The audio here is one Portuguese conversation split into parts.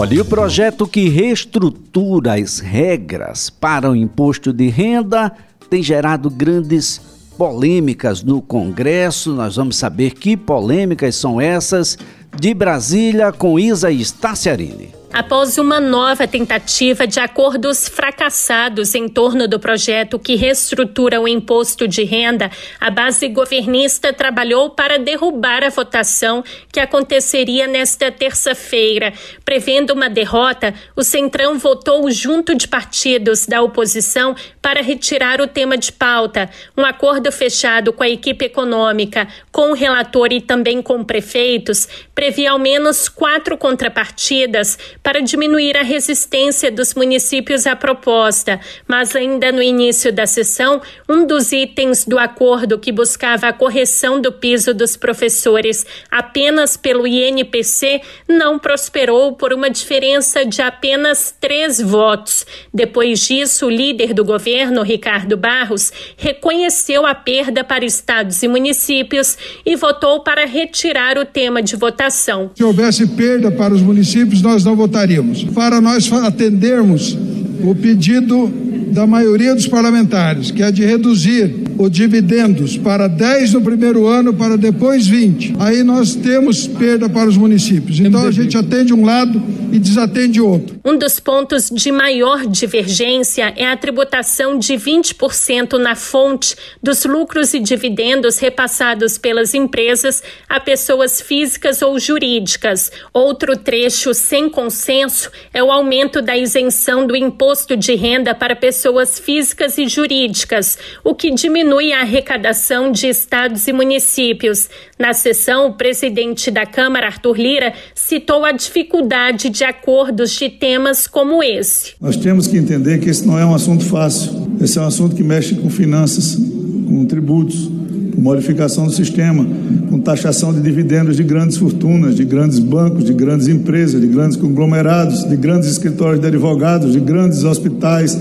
Olha, e o projeto que reestrutura as regras para o imposto de renda tem gerado grandes polêmicas no Congresso. Nós vamos saber que polêmicas são essas. De Brasília, com Isa Staciarini. Após uma nova tentativa de acordos fracassados em torno do projeto que reestrutura o imposto de renda, a base governista trabalhou para derrubar a votação que aconteceria nesta terça-feira. Prevendo uma derrota, o Centrão votou junto de partidos da oposição para retirar o tema de pauta. Um acordo fechado com a equipe econômica, com o relator e também com prefeitos, previa ao menos quatro contrapartidas para diminuir a resistência dos municípios à proposta, mas ainda no início da sessão, um dos itens do acordo que buscava a correção do piso dos professores apenas pelo INPC não prosperou por uma diferença de apenas três votos. Depois disso, o líder do governo, Ricardo Barros, reconheceu a perda para estados e municípios e votou para retirar o tema de votação. Se houvesse perda para os municípios, nós não votaríamos Para nós atendermos o pedido da maioria dos parlamentares, que é de reduzir os dividendos para 10 no primeiro ano, para depois 20. Aí nós temos perda para os municípios. Então a gente atende um lado e desatende outro. Um dos pontos de maior divergência é a tributação de 20% na fonte dos lucros e dividendos repassados pelas empresas a pessoas físicas ou jurídicas. Outro trecho sem consenso é o aumento da isenção do imposto de renda para pessoas físicas e jurídicas, o que diminui a arrecadação de estados e municípios. Na sessão, o presidente da Câmara, Arthur Lira, citou a dificuldade de acordos de temas como esse. Nós temos que entender que esse não é um assunto fácil. Esse é um assunto que mexe com finanças, com tributos, modificação do sistema, com taxação de dividendos de grandes fortunas, de grandes bancos, de grandes empresas, de grandes conglomerados, de grandes escritórios de advogados, de grandes hospitais.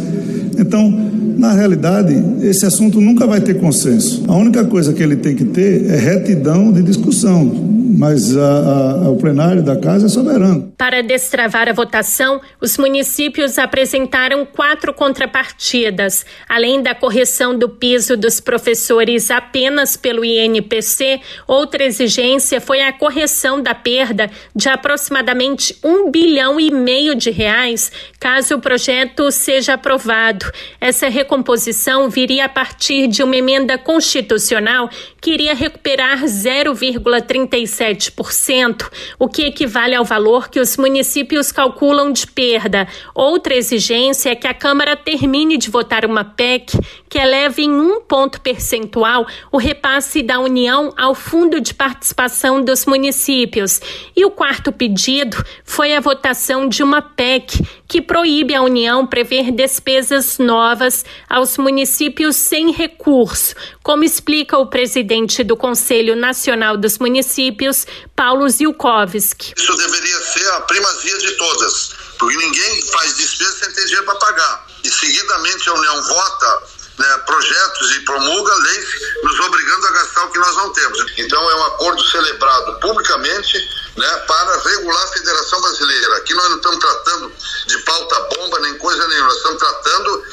Então, na realidade, esse assunto nunca vai ter consenso. A única coisa que ele tem que ter é retidão de discussão mas a, a, o plenário da casa é soberano. Para destravar a votação, os municípios apresentaram quatro contrapartidas. Além da correção do piso dos professores apenas pelo INPC, outra exigência foi a correção da perda de aproximadamente um bilhão e meio de reais, caso o projeto seja aprovado. Essa recomposição viria a partir de uma emenda constitucional que iria recuperar 0,37 7%, o que equivale ao valor que os municípios calculam de perda. Outra exigência é que a Câmara termine de votar uma PEC que eleve em um ponto percentual o repasse da União ao Fundo de Participação dos Municípios. E o quarto pedido foi a votação de uma PEC que proíbe a União prever despesas novas aos municípios sem recurso, como explica o presidente do Conselho Nacional dos Municípios, Paulo Zilkowski. Isso deveria ser a primazia de todas, porque ninguém faz despesa sem ter dinheiro para pagar. E seguidamente a União vota né, projetos e promulga leis nos obrigando a gastar o que nós não temos. Então é um acordo celebrado publicamente né, para regular a Federação Brasileira. Aqui nós não estamos tratando de pauta bomba nem coisa nenhuma, nós estamos tratando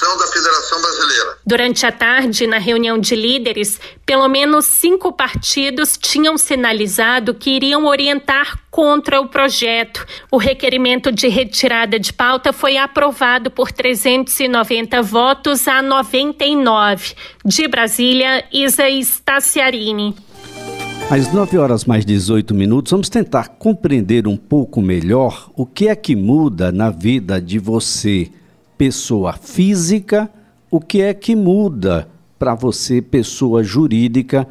regulação da Federação Brasileira. Durante a tarde, na reunião de líderes, pelo menos cinco partidos tinham sinalizado que iriam orientar contra o projeto. O requerimento de retirada de pauta foi aprovado por 390 votos a 99. De Brasília, Isa Staciarini. Às 9 horas mais 18 minutos, vamos tentar compreender um pouco melhor o que é que muda na vida de você pessoa física, o que é que muda para você, pessoa jurídica,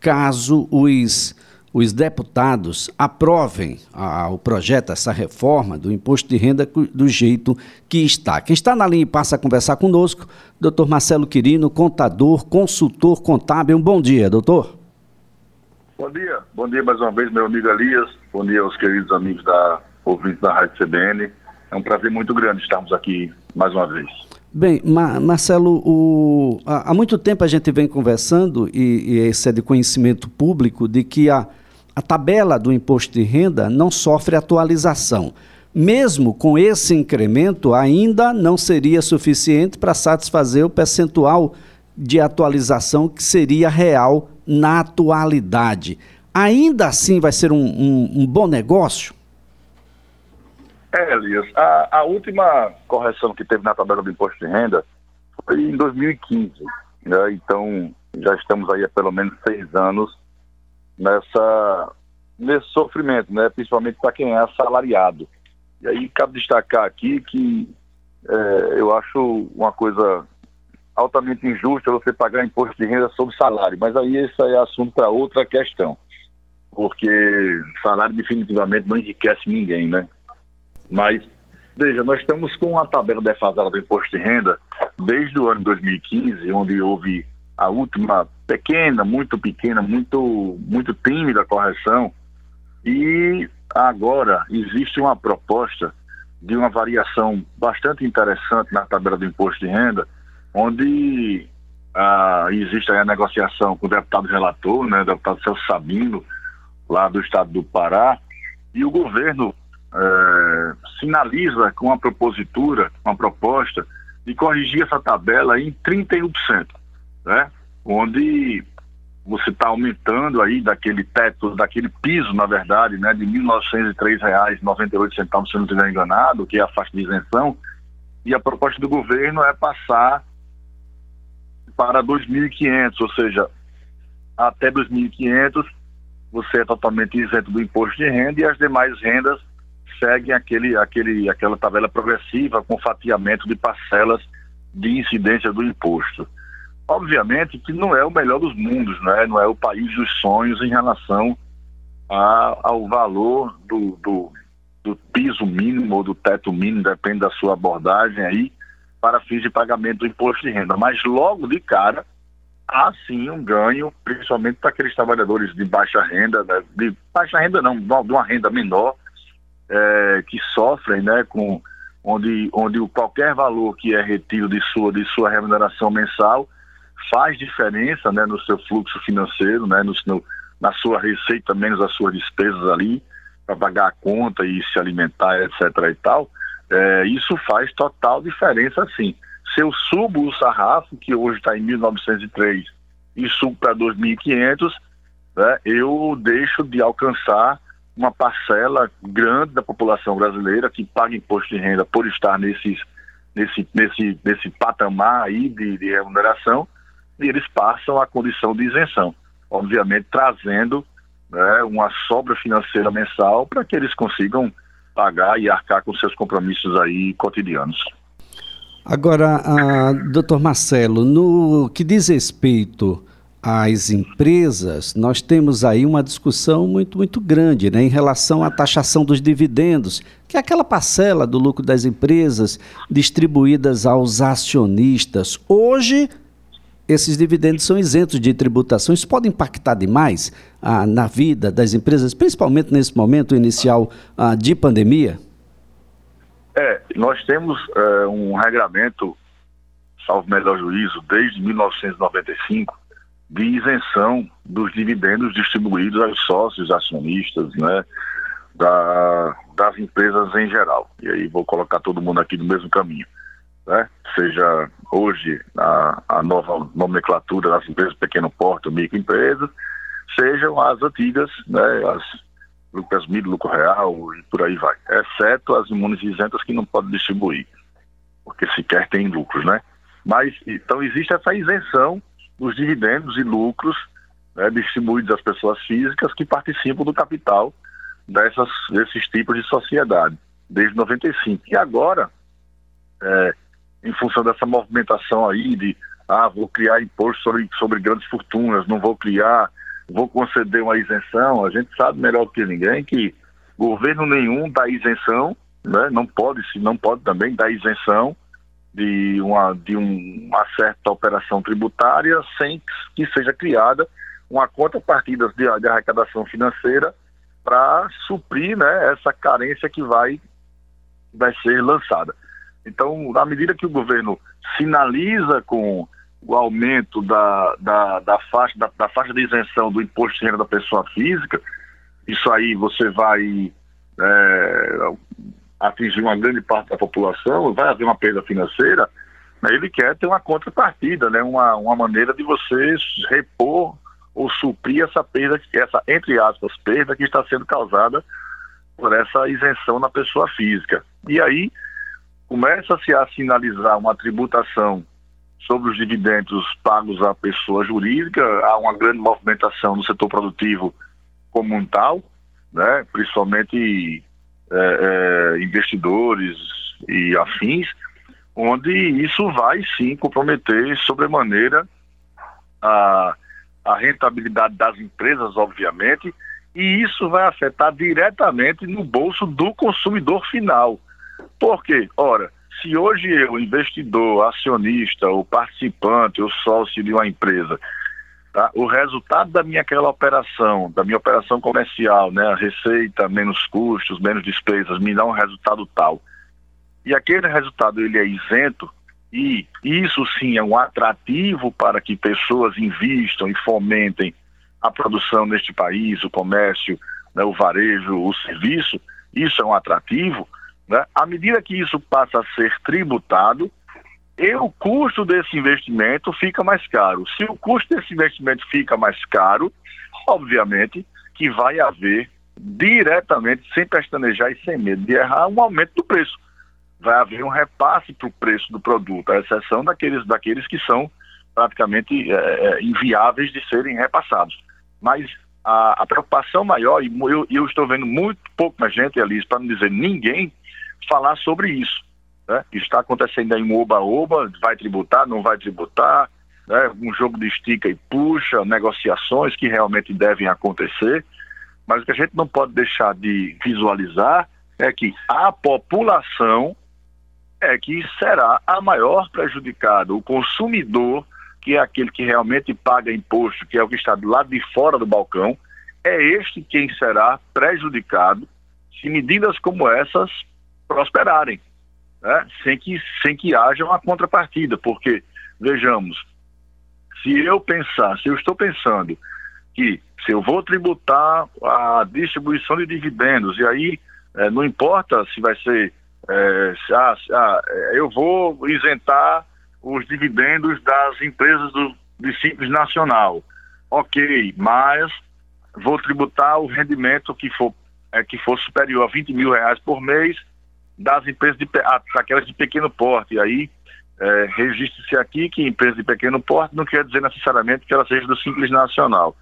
caso os, os deputados aprovem a, o projeto, essa reforma do imposto de renda do jeito que está. Quem está na linha e passa a conversar conosco, doutor Marcelo Quirino, contador, consultor contábil. Um bom dia, doutor. Bom dia, bom dia mais uma vez, meu amigo Elias, bom dia aos queridos amigos da ouvintes da Rádio CBN. É um prazer muito grande estarmos aqui mais uma vez. Bem, Marcelo, o, há, muito tempo a gente vem conversando, e, e isso é de conhecimento público, de que a, a tabela do imposto de renda não sofre atualização. Mesmo com esse incremento, ainda não seria suficiente para satisfazer o percentual de atualização que seria real na atualidade. Ainda assim vai ser um, um, um bom negócio? É, Elias, a, a, última correção que teve na tabela do imposto de renda foi em 2015. Né? Então, já estamos aí há pelo menos seis anos nessa, nesse sofrimento, né? principalmente para quem é assalariado. E aí cabe destacar aqui que é, eu acho uma coisa altamente injusta você pagar imposto de renda sobre salário, mas aí esse é assunto para outra questão, porque salário definitivamente não enriquece ninguém, né? Mas, veja, nós estamos com uma tabela defasada do imposto de renda desde o ano 2015, onde houve a última pequena, muito pequena, muito, muito tímida correção, e agora existe uma proposta de uma variação bastante interessante na tabela do imposto de renda, onde ah, existe a negociação com o deputado relator, né, o deputado Celso Sabino, lá do estado do Pará, e o governo eh, sinaliza com uma propositura, uma proposta de corrigir essa tabela em 31%, né? onde você está aumentando aí daquele teto, daquele piso, na verdade, né, de R$ 1.903,98, se não estiver enganado, que é a faixa de isenção, e a proposta do governo é passar para 2.500, ou seja, até 2.500 você é totalmente isento do imposto de renda e as demais rendas seguem aquele, aquele, aquela tabela progressiva com fatiamento de parcelas de incidência do imposto. Obviamente que não é o melhor dos mundos, não é, não é o país dos sonhos em relação a, ao valor do, do, do piso mínimo ou do teto mínimo, depende da sua abordagem aí, para fins de pagamento do imposto de renda. Mas logo de cara, há sim um ganho, principalmente para aqueles trabalhadores de baixa renda, né? de baixa renda não, de uma renda menor, é, que sofrem, né, com onde, onde qualquer valor que é retido de sua, de sua remuneração mensal faz diferença, né, no seu fluxo financeiro, né, no, no na sua receita menos as suas despesas ali para pagar a conta e se alimentar, etc. e tal. É, isso faz total diferença, sim. Se eu subo o sarrafo, que hoje está em 1.903, e subo para 2.500, né, eu deixo de alcançar uma parcela grande da população brasileira que paga imposto de renda por estar nesses, nesse, nesse, nesse patamar aí de, de remuneração, e eles passam a condição de isenção, obviamente trazendo né, uma sobra financeira mensal para que eles consigam pagar e arcar com seus compromissos aí cotidianos. Agora, uh, doutor Marcelo, no que diz respeito às empresas, nós temos aí uma discussão muito, muito grande né, em relação à taxação dos dividendos, que é aquela parcela do lucro das empresas distribuídas aos acionistas. Hoje, esses dividendos são isentos de tributação. Isso pode impactar demais ah, na vida das empresas, principalmente nesse momento inicial ah, de pandemia? É, nós temos é, um regramento, salvo melhor juízo, desde 1995, de isenção dos dividendos distribuídos aos sócios acionistas, né, da, das empresas em geral. E aí vou colocar todo mundo aqui no mesmo caminho né? seja hoje a, a nova nomenclatura das empresas pequeno porte, microempresas, sejam as antigas, né? as lucros mil, lucro real e por aí vai, exceto as imunes isentas que não podem distribuir, porque sequer tem lucros, né? Mas, então existe essa isenção dos dividendos e lucros né, distribuídos às pessoas físicas que participam do capital dessas, desses tipos de sociedade, desde 95. E agora, é, em função dessa movimentação aí de ah, vou criar imposto sobre, sobre grandes fortunas, não vou criar, vou conceder uma isenção, a gente sabe melhor do que ninguém que governo nenhum dá isenção, né? não pode, se não pode também dar isenção de uma, de um, uma certa operação tributária sem que seja criada uma contrapartida de, de arrecadação financeira para suprir né, essa carência que vai, vai ser lançada. Então, na medida que o governo sinaliza com o aumento da, da, da faixa, da, da, faixa de isenção do imposto de renda da pessoa física, isso aí você vai é, atingir uma grande parte da população, vai haver uma perda financeira, né, ele quer ter uma contrapartida, né, uma, uma maneira de você repor ou suprir essa perda, essa, entre aspas, perda que está sendo causada por essa isenção na pessoa física. E aí começa-se a sinalizar uma tributação sobre os dividendos pagos à pessoa jurídica, há uma grande movimentação no setor produtivo como um tal, né, principalmente é, é, investidores e afins, onde isso vai sim comprometer sobremaneira a, a rentabilidade das empresas, obviamente, e isso vai afetar diretamente no bolso do consumidor final. Por quê? Ora, se hoje eu, investidor, acionista, o participante, o sócio de uma empresa, tá? o resultado da minha aquela operação, da minha operação comercial, né, a receita menos custos, menos despesas, me dá um resultado tal. E aquele resultado ele é isento e isso sim é um atrativo para que pessoas invistam e fomentem a produção neste país, o comércio, né, o varejo, o serviço, isso é um atrativo. Né? À medida que isso passa a ser tributado, e o custo desse investimento fica mais caro. Se o custo desse investimento fica mais caro, obviamente que vai haver diretamente, sem pestanejar e sem medo de errar, um aumento do preço. Vai haver um repasse para o preço do produto, à exceção daqueles, daqueles que são praticamente é, inviáveis de serem repassados. Mas a, a preocupação maior, e eu, eu, estou vendo muito pouca gente, Alice, para não dizer ninguém, falar sobre isso. Né? Está acontecendo aí um oba-oba, vai tributar, não vai tributar, né? um jogo de estica e puxa, negociações que realmente devem acontecer, mas o que a gente não pode deixar de visualizar é que a população é que será a maior prejudicada, o consumidor, que é aquele que realmente paga imposto, que é o que está do lado de fora do balcão, é este quem será prejudicado se medidas como essas prosperarem né? sem, que, sem que haja uma contrapartida, porque, vejamos, se eu pensar, se eu estou pensando que se eu vou tributar a distribuição de dividendos, e aí é, não importa se vai ser, é, se, ah, ah, eu vou isentar os dividendos das empresas do, de Simples Nacional, ok, mas vou tributar o rendimento que for, é, que for superior a 20 mil reais por mês das empresas de aquelas de pequeno porte. E aí é, registre-se aqui que empresa de pequeno porte não quer dizer necessariamente que ela seja do Simples Nacional.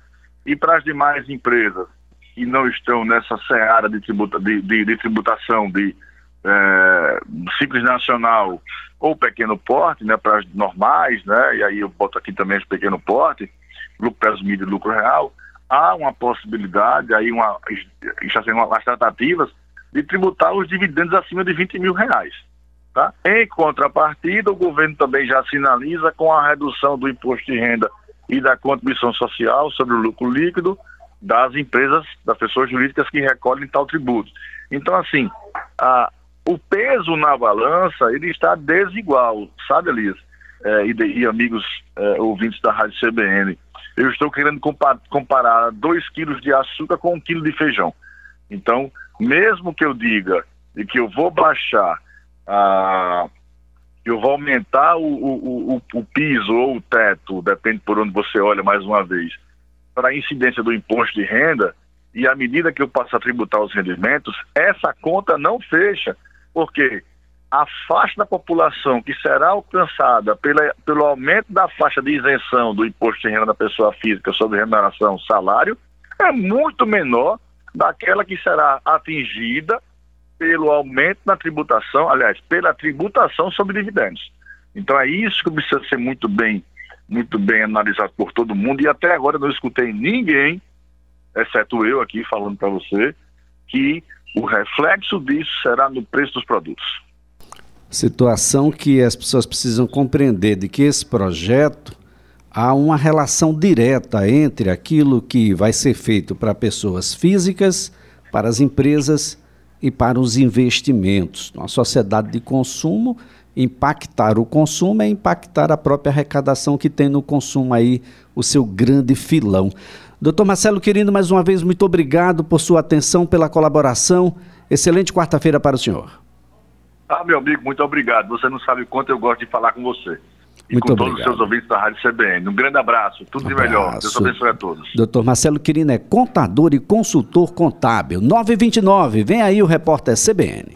E para as demais empresas que não estão nessa seara de, tributa, de, de, de tributação de é, Simples Nacional ou pequeno porte, né, para as normais, né, e aí eu boto aqui também de pequeno porte, lucro presumido e lucro real, há uma possibilidade, aí uma, está sendo umas tratativas de tributar os dividendos acima de 20 mil reais. Tá? Em contrapartida, o governo também já sinaliza com a redução do imposto de renda e da contribuição social sobre o lucro líquido das empresas, das pessoas jurídicas que recolhem tal tributo. Então, assim, a, o peso na balança ele está desigual, sabe, Elias? É, e, e, amigos é, ouvintes da Rádio CBN, eu estou querendo comparar 2 quilos de açúcar com um quilo de feijão. Então, mesmo que eu diga que eu vou baixar a eu vou aumentar o, o, o, o, piso ou o teto, depende por onde você olha mais uma vez, para a incidência do imposto de renda, e à medida que eu passo a tributar os rendimentos, essa conta não fecha, porque a faixa da população que será alcançada pela, pelo aumento da faixa de isenção do imposto de renda da pessoa física sobre remuneração salário é muito menor daquela que será atingida pelo aumento na tributação, aliás, pela tributação sobre dividendos. Então é isso que precisa ser muito bem, muito bem analisado por todo mundo e até agora não escutei ninguém, exceto eu aqui falando para você, que o reflexo disso será no preço dos produtos. Situação que as pessoas precisam compreender de que esse projeto há uma relação direta entre aquilo que vai ser feito para pessoas físicas, para as empresas e para os investimentos. Na sociedade de consumo, impactar o consumo é impactar a própria arrecadação que tem no consumo aí o seu grande filão. Doutor Marcelo Querido, mais uma vez, muito obrigado por sua atenção, pela colaboração. Excelente quarta-feira para o senhor. Ah, meu amigo, muito obrigado. Você não sabe o quanto eu gosto de falar com você. E muito com obrigado. todos os seus ouvintes da Rádio CBN. Um grande abraço, tudo Um de melhor. abraço. Deus abençoe a todos. Doutor Marcelo Quirino é contador e consultor contábil. 929, vem aí o repórter CBN.